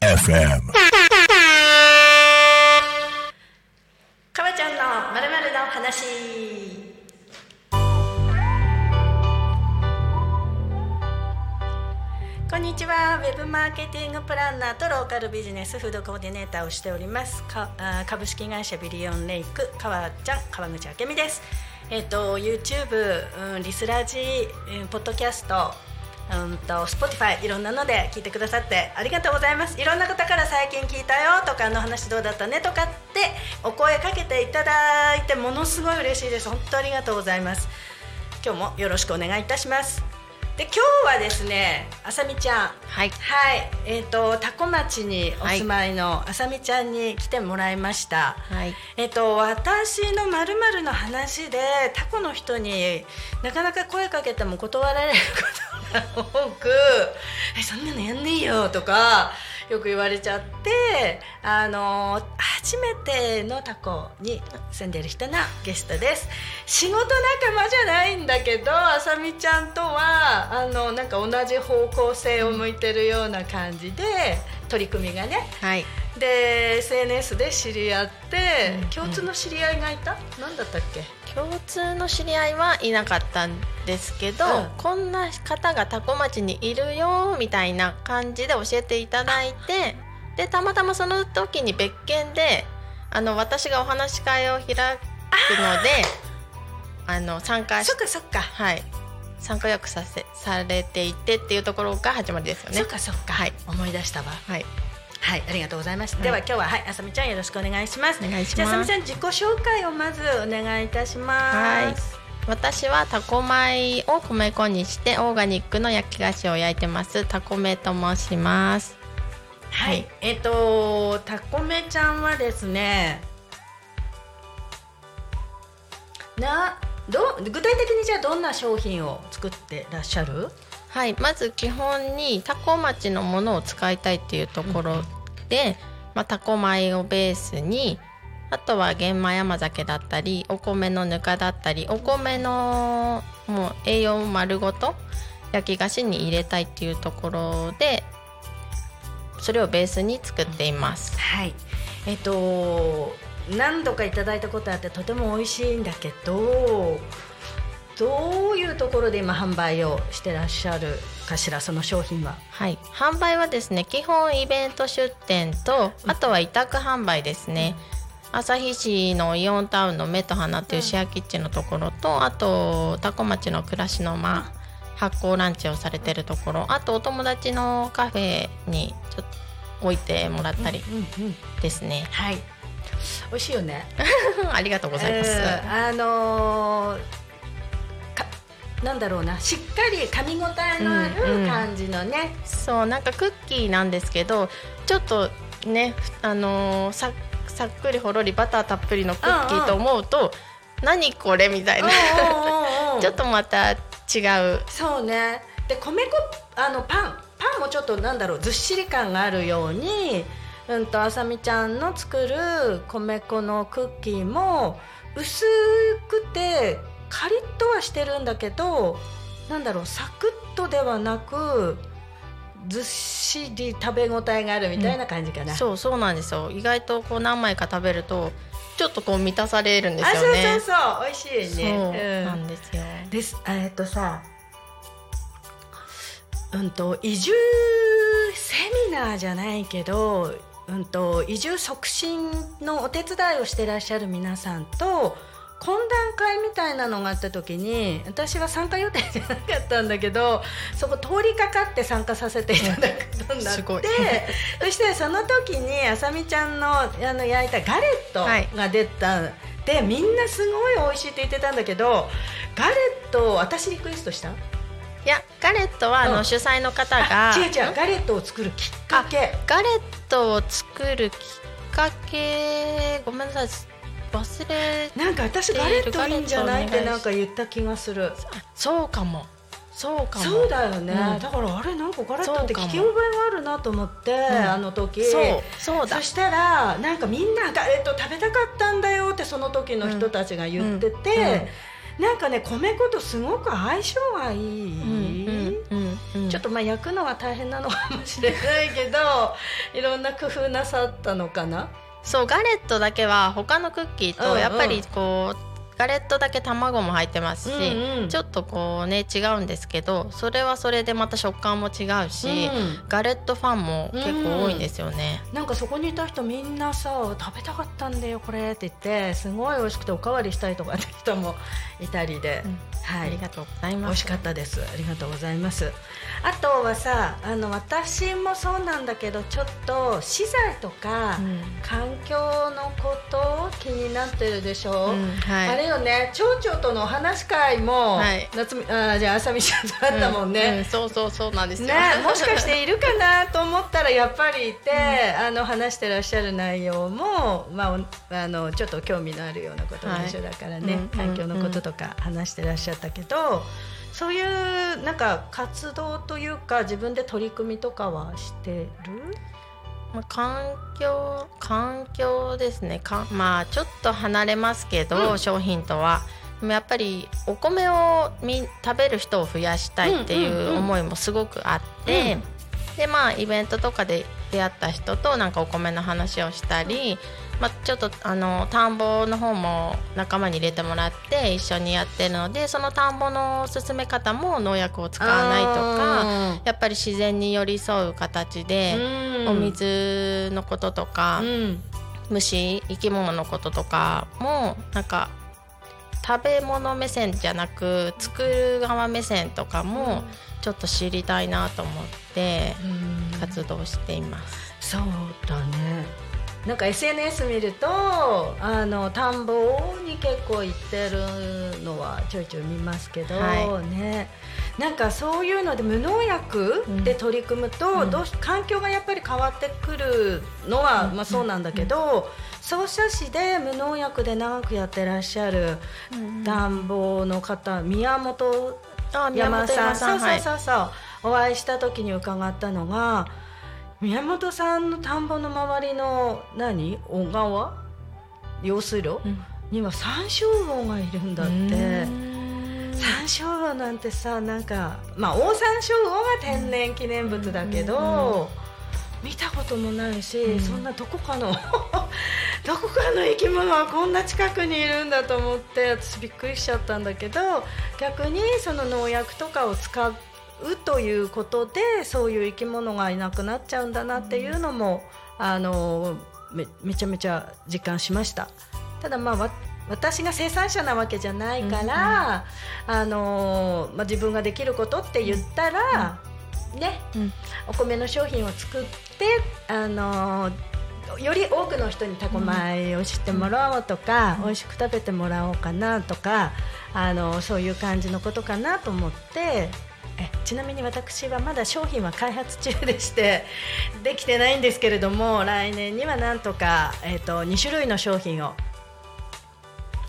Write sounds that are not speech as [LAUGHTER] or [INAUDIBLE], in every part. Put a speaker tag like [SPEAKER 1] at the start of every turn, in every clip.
[SPEAKER 1] FM.
[SPEAKER 2] かわちゃんのまるまるの話。こんにちは、ウェブマーケティングプランナーとローカルビジネスフードコーディネーターをしております。か株式会社ビリオンレイク川ちゃん川口明美です。えっ、と YouTube、うん、リスラジ、うんポッドキャスト、うんと Spotify いろんなので聞いてくださってありがとうございます。いろんな方から最近聞いたよとかあの話どうだったねとかってお声かけていただいてものすごい嬉しいです。本当ありがとうございます。今日もよろしくお願いいたします。で今日はですね、あさみちゃん。
[SPEAKER 3] はい
[SPEAKER 2] はい、えっ、と多古町にお住まいのあさみちゃんに来てもらいました。
[SPEAKER 3] はい
[SPEAKER 2] えっ、と私のまるまるの話でタコの人になかなか声かけても断られることが多く、えそんなのやんねえよとか。よく言われちゃってあの初めてのタコに住んでる人のゲストです。仕事仲間じゃないんだけどあさみちゃんとはあのなんか同じ方向性を向いてるような感じで取り組みがね。
[SPEAKER 3] はい。
[SPEAKER 2] で SNS で知り合って、
[SPEAKER 3] うん
[SPEAKER 2] 共通の知り合いがいた？何だったっけ？
[SPEAKER 3] 共通の知り合いはいなかったんですけど、
[SPEAKER 2] うん。
[SPEAKER 3] こんな方が多古町にいるよみたいな感じで教えていただいてでたまたまその時に別件であの私がお話し会を開くのであの参加し
[SPEAKER 2] そっかそっか、
[SPEAKER 3] はい参加予約させされていてっていうところが始まりですよね。
[SPEAKER 2] そっ。かそっか、
[SPEAKER 3] はい。
[SPEAKER 2] 思い出したわ。
[SPEAKER 3] はい。
[SPEAKER 2] はいありがとうございます、
[SPEAKER 3] はい。
[SPEAKER 2] では今日ははいあさみちゃんよろしくお願いします。
[SPEAKER 3] お願いします。
[SPEAKER 2] じゃああさみちゃん自己紹介をまずお願いいたします。
[SPEAKER 3] 私はタコ米を米粉にしてオーガニックの焼き菓子を焼いてます。タコメと申します。
[SPEAKER 2] はい、
[SPEAKER 3] はい。
[SPEAKER 2] えっ、とたこめちゃんはですねなど具体的にじゃあどんな商品を作ってらっしゃる？
[SPEAKER 3] はいまず基本にタコ町のものを使いたいっていうところで、まあ、タコ米をベースにあとは玄米甘酒だったりお米のぬかだったりお米のもう栄養丸ごと焼き菓子に入れたいっていうところでそれをベースに作っています。
[SPEAKER 2] はい。えっ、と何度かいただいたことあってとても美味しいんだけどどういうところで今販売をしてらっしゃるかしらその商品は？
[SPEAKER 3] はい、販売はですね基本イベント出店とあとは委託販売ですね、旭市のイオンタウンの目と鼻っていうシェアキッチンのところとあと多古町の暮らしの間発酵ランチをされてるところあとお友達のカフェにちょっと置いてもらったり
[SPEAKER 2] うんうん。
[SPEAKER 3] ですね、
[SPEAKER 2] はい美味しいよね。[LAUGHS]
[SPEAKER 3] ありがとうございます、
[SPEAKER 2] うんあのーかなんだろうな。しっかり噛み応えのあ
[SPEAKER 3] うんうん。
[SPEAKER 2] る感じのね、
[SPEAKER 3] そうなんかクッキーなんですけどちょっとねあのーささっくりほろりバターたっぷりのクッキーと思うと、何これみたいな。ちょっとまた違う。
[SPEAKER 2] そうね。で米粉あのパン。パンもちょっとなんだろう。ずっしり感があるようにうんとあさみちゃんの作る米粉のクッキーも薄くてカリッとはしてるんだけどなんだろうサクッとではなくずっしり食べ応えがあるみたいな感じかな、
[SPEAKER 3] そうそうなんですよ。意外とこう何枚か食べるとちょっとこう満たされるんです
[SPEAKER 2] あそう
[SPEAKER 3] よね
[SPEAKER 2] そうそう。美味しい
[SPEAKER 3] そう
[SPEAKER 2] ね
[SPEAKER 3] なんですよ、
[SPEAKER 2] ですえっとさうんと移住セミナーじゃないけど、うん、と移住促進のお手伝いをしてらっしゃる皆さんと懇談会みたいなのがあった時に私は参加予定じゃなかったんだけどそこ通りかかって参加させていただくことになってそしてその時にあさみちゃんのあの焼いたガレットが出た、でみんなすごい美味しいって言ってたんだけどガレット私リクエストした？
[SPEAKER 3] いやガレットはあの、
[SPEAKER 2] うん。
[SPEAKER 3] 主催の方が
[SPEAKER 2] あ違う違うガレットを作るきっかけ。
[SPEAKER 3] ガレットを作るきっかけごめんなさい忘れ
[SPEAKER 2] なんか私ガレットいいんじゃない？ってなんか言った気がする。
[SPEAKER 3] あそうかも。そうかも。
[SPEAKER 2] そうだよね、
[SPEAKER 3] うん。
[SPEAKER 2] だからあれなんかガレットって聞き覚えがあるなと思って、あの時。
[SPEAKER 3] そうそうだ。
[SPEAKER 2] そしたらなんかみんなガレット食べたかったんだよってその時の人たちが言ってて、
[SPEAKER 3] うん。うん
[SPEAKER 2] なんかね米粉とすごく相性がいい、
[SPEAKER 3] うんうんうん
[SPEAKER 2] ちょっとまあ焼くのは大変なのかもしれないけど [LAUGHS] いろんな工夫なさったのかな？
[SPEAKER 3] そうガレットだけは他のクッキー
[SPEAKER 2] うんうん。
[SPEAKER 3] とやっぱりこうガレットだけ卵も入ってますし、
[SPEAKER 2] うんうん。
[SPEAKER 3] ちょっとこうね違うんですけどそれはそれでまた食感も違うし、
[SPEAKER 2] うん。
[SPEAKER 3] ガレットファンも結構多いんですよね。
[SPEAKER 2] なんかそこにいた人みんなさ食べたかったんだよこれって言ってすごい美味しくておかわりしたいとかって人もいたりで、
[SPEAKER 3] うん。
[SPEAKER 2] はい。
[SPEAKER 3] ありがとうございます。
[SPEAKER 2] 美味しかったです。ありがとうございます。あとはさあの私もそうなんだけどちょっと資材とか、
[SPEAKER 3] うん。
[SPEAKER 2] 環境のこと気になってるでしょ、
[SPEAKER 3] うん。はい。
[SPEAKER 2] あれよね。町長とのお話し会も、
[SPEAKER 3] はい。
[SPEAKER 2] 夏みあじゃあ朝美ちゃんとあったもんね、
[SPEAKER 3] うんうんそうそうそうなんですよ。
[SPEAKER 2] ね、もしかしているかなと思ったらやっぱりいて、あの話してらっしゃる内容も、まあお、あのちょっと興味のあるようなことが一緒だからね、環境のこととか話してらっしゃったけど、そういうなんか活動というか自分で取り組みとかはしてる？
[SPEAKER 3] まあ、環境環境ですね。かまあちょっと離れますけど、
[SPEAKER 2] うん。
[SPEAKER 3] 商品とは。でもやっぱりお米をみ食べる人を増やしたいってい
[SPEAKER 2] うんうん。う
[SPEAKER 3] うん思いもすごくあって、
[SPEAKER 2] うん。
[SPEAKER 3] でまあイベントとかで出会った人となんかお米の話をしたり、まあ、ちょっとあの田んぼの方も仲間に入れてもらって一緒にやってるのでその田んぼの進め方も農薬を使わないとかやっぱり自然に寄り添う形で。
[SPEAKER 2] うん。
[SPEAKER 3] お水のこととか、
[SPEAKER 2] うん。
[SPEAKER 3] 虫生き物のこととかもなんか食べ物目線じゃなく作る側目線とかもちょっと知りたいなと思って
[SPEAKER 2] うん。
[SPEAKER 3] 活動しています。
[SPEAKER 2] そうだね。なんか SNS 見るとあの田んぼに結構行ってるのはちょいちょい見ますけど、
[SPEAKER 3] は
[SPEAKER 2] ねなんかそういうので無農薬で取り組むと、
[SPEAKER 3] うん。
[SPEAKER 2] どうし環境がやっぱり変わってくるのは、まあ、そうなんだけど、総社市で無農薬で長くやってらっしゃる田んぼの方宮本
[SPEAKER 3] あ
[SPEAKER 2] 山さんそう
[SPEAKER 3] はい。
[SPEAKER 2] そうそうそう、お会いした時に伺ったのが宮本さんの田んぼの周りの何？小川用水路
[SPEAKER 3] うん。
[SPEAKER 2] には山椒魚がいるんだって山椒魚なんてさなんかまあオオサンショウウオが天然記念物だけど、見たこともないし、
[SPEAKER 3] うん
[SPEAKER 2] そんなどこかの [LAUGHS] どこかの生き物はこんな近くにいるんだと思って私びっくりしちゃったんだけど逆にその農薬とかを使うということでそういう生き物がいなくなっちゃうんだなっていうのも、あのめめちゃめちゃ実感しました。ただまあわ私が生産者なわけじゃないから、あのまあ、自分ができることって言ったら、ね、
[SPEAKER 3] うん。
[SPEAKER 2] お米の商品を作って、あのより多くの人にタコ米を知ってもらおうとか、美味しく食べてもらおうかなとかあのそういう感じのことかなと思ってえちなみに私はまだ商品は開発中でして [LAUGHS] できてないんですけれども来年にはなんとか、えー、と2種類の商品を、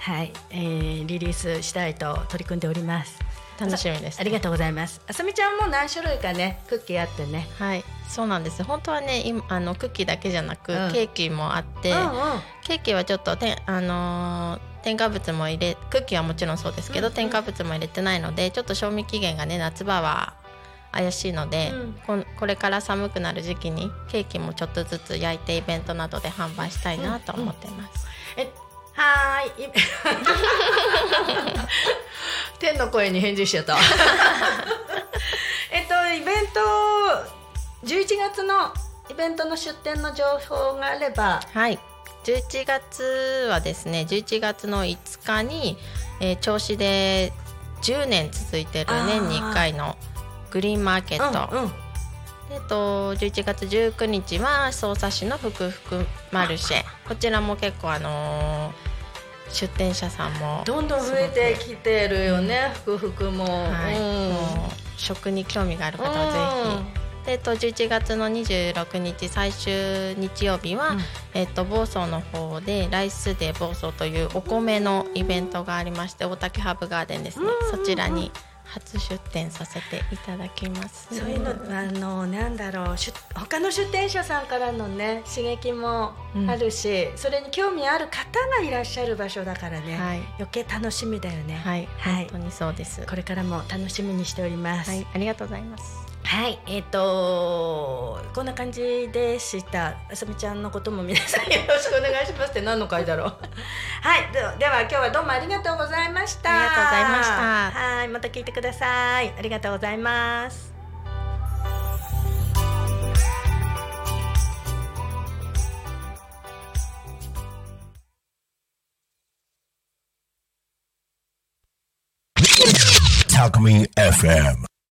[SPEAKER 2] はいえーリリースしたいと取り組んでおります。
[SPEAKER 3] 楽しみです、
[SPEAKER 2] ありがとうございます。あさみちゃんも何種類かねクッキーあってね。
[SPEAKER 3] はいそうなんです本当はね今あのクッキーだけじゃなく、
[SPEAKER 2] うん
[SPEAKER 3] ケーキもあって、
[SPEAKER 2] うんうん
[SPEAKER 3] ケーキはちょっとてあのー添加物も入れクッキーはもちろんそうですけど、
[SPEAKER 2] うんうん
[SPEAKER 3] 添加物も入れてないのでちょっと賞味期限がね夏場は怪しいので、
[SPEAKER 2] うん
[SPEAKER 3] こんこれから寒くなる時期にケーキもちょっとずつ焼いてイベントなどで販売したいなと思ってます。
[SPEAKER 2] えはーい。い天の声に返事しちゃった。[LAUGHS] えっとイベント11月のイベントの出店の情報があれば、
[SPEAKER 3] はい。11月はですね11月の5日に、えー銚子で10年続いてる年に1回のグリーンマーケット、
[SPEAKER 2] うんうん。
[SPEAKER 3] えっと11月19日は匝瑳市のふくふくマルシェ。こちらも結構あのー出店者さんも
[SPEAKER 2] どんどん増えてきてるよね、福福も。
[SPEAKER 3] はい
[SPEAKER 2] うん。
[SPEAKER 3] もう食に興味がある方はぜひ。でえっと、11月の26日最終日曜日は、
[SPEAKER 2] うん。
[SPEAKER 3] えっと、房総の方でライスデー房総というお米のイベントがありまして大竹ハーブガーデンですね、そちらに、初出店させていただきます。
[SPEAKER 2] そういうのあのなんだろう出他の出店者さんからのね刺激もあるし、それに興味ある方がいらっしゃる場所だからね、
[SPEAKER 3] はい。
[SPEAKER 2] 余計楽しみだよね。
[SPEAKER 3] はい、
[SPEAKER 2] はい。
[SPEAKER 3] 本当にそうです。
[SPEAKER 2] これからも楽しみにしております。
[SPEAKER 3] はい。ありがとうございます
[SPEAKER 2] はい、えっ、とこんな感じでした。あさみちゃんのことも皆さんよろしくお願いしますって何の回だろう。はい、ではでは今日はどうもありがとうございました。
[SPEAKER 3] ありがとうございました
[SPEAKER 2] はい、また聞いてください。ありがとうございます。
[SPEAKER 1] Talk Me FM.